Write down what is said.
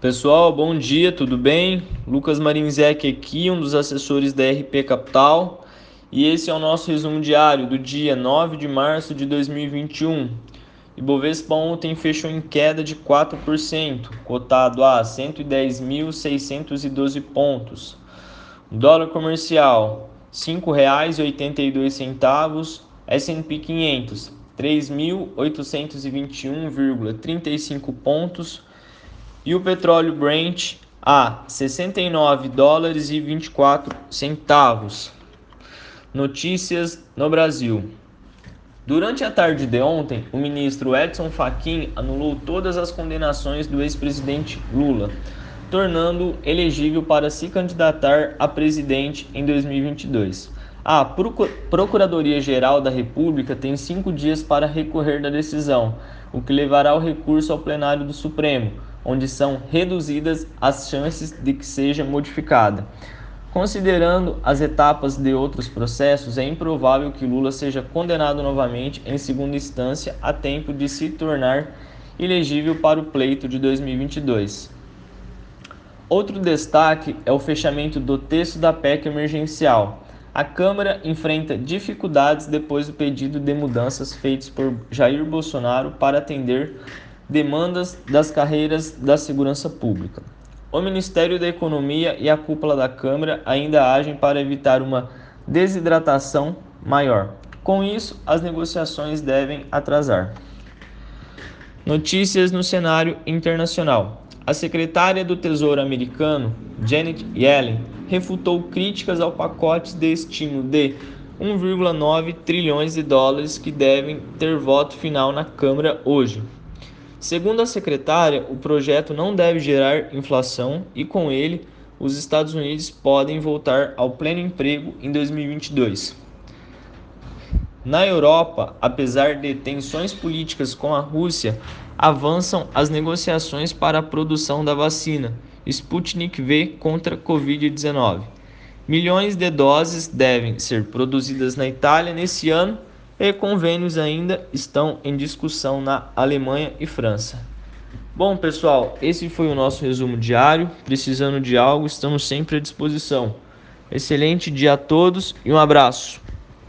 Pessoal, bom dia, tudo bem? Lucas Marinzec aqui, um dos assessores da RP Capital, e esse é o nosso resumo diário do dia 9 de março de 2021. Ibovespa ontem fechou em queda de 4%, cotado a 110.612 pontos. Dólar comercial R$ 5,82, S&P 500 3.821,35 pontos e o petróleo Brent a 69 dólares e 24 centavos. Notícias no Brasil. Durante a tarde de ontem, o ministro Edson Fachin anulou todas as condenações do ex-presidente Lula, tornando-o elegível para se candidatar a presidente em 2022. A Procuradoria-Geral da República tem cinco dias para recorrer da decisão, o que levará o recurso ao plenário do Supremo onde são reduzidas as chances de que seja modificada. Considerando as etapas de outros processos, é improvável que Lula seja condenado novamente em segunda instância a tempo de se tornar elegível para o pleito de 2022. Outro destaque é o fechamento do texto da PEC emergencial. A Câmara enfrenta dificuldades depois do pedido de mudanças feitos por Jair Bolsonaro para atender demandas das carreiras da segurança pública. O Ministério da Economia e a cúpula da Câmara ainda agem para evitar uma desidratação maior. Com isso, as negociações devem atrasar. Notícias no cenário internacional. A secretária do Tesouro americano, Janet Yellen, refutou críticas ao pacote de estímulo de 1,9 trilhões de dólares que devem ter voto final na Câmara hoje. Segundo a secretária, o projeto não deve gerar inflação e, com ele, os Estados Unidos podem voltar ao pleno emprego em 2022. Na Europa, apesar de tensões políticas com a Rússia, avançam as negociações para a produção da vacina Sputnik V contra a Covid-19. Milhões de doses devem ser produzidas na Itália nesse ano e convênios ainda estão em discussão na Alemanha e França. Bom, pessoal, esse foi o nosso resumo diário. Precisando de algo, estamos sempre à disposição. Excelente dia a todos e um abraço.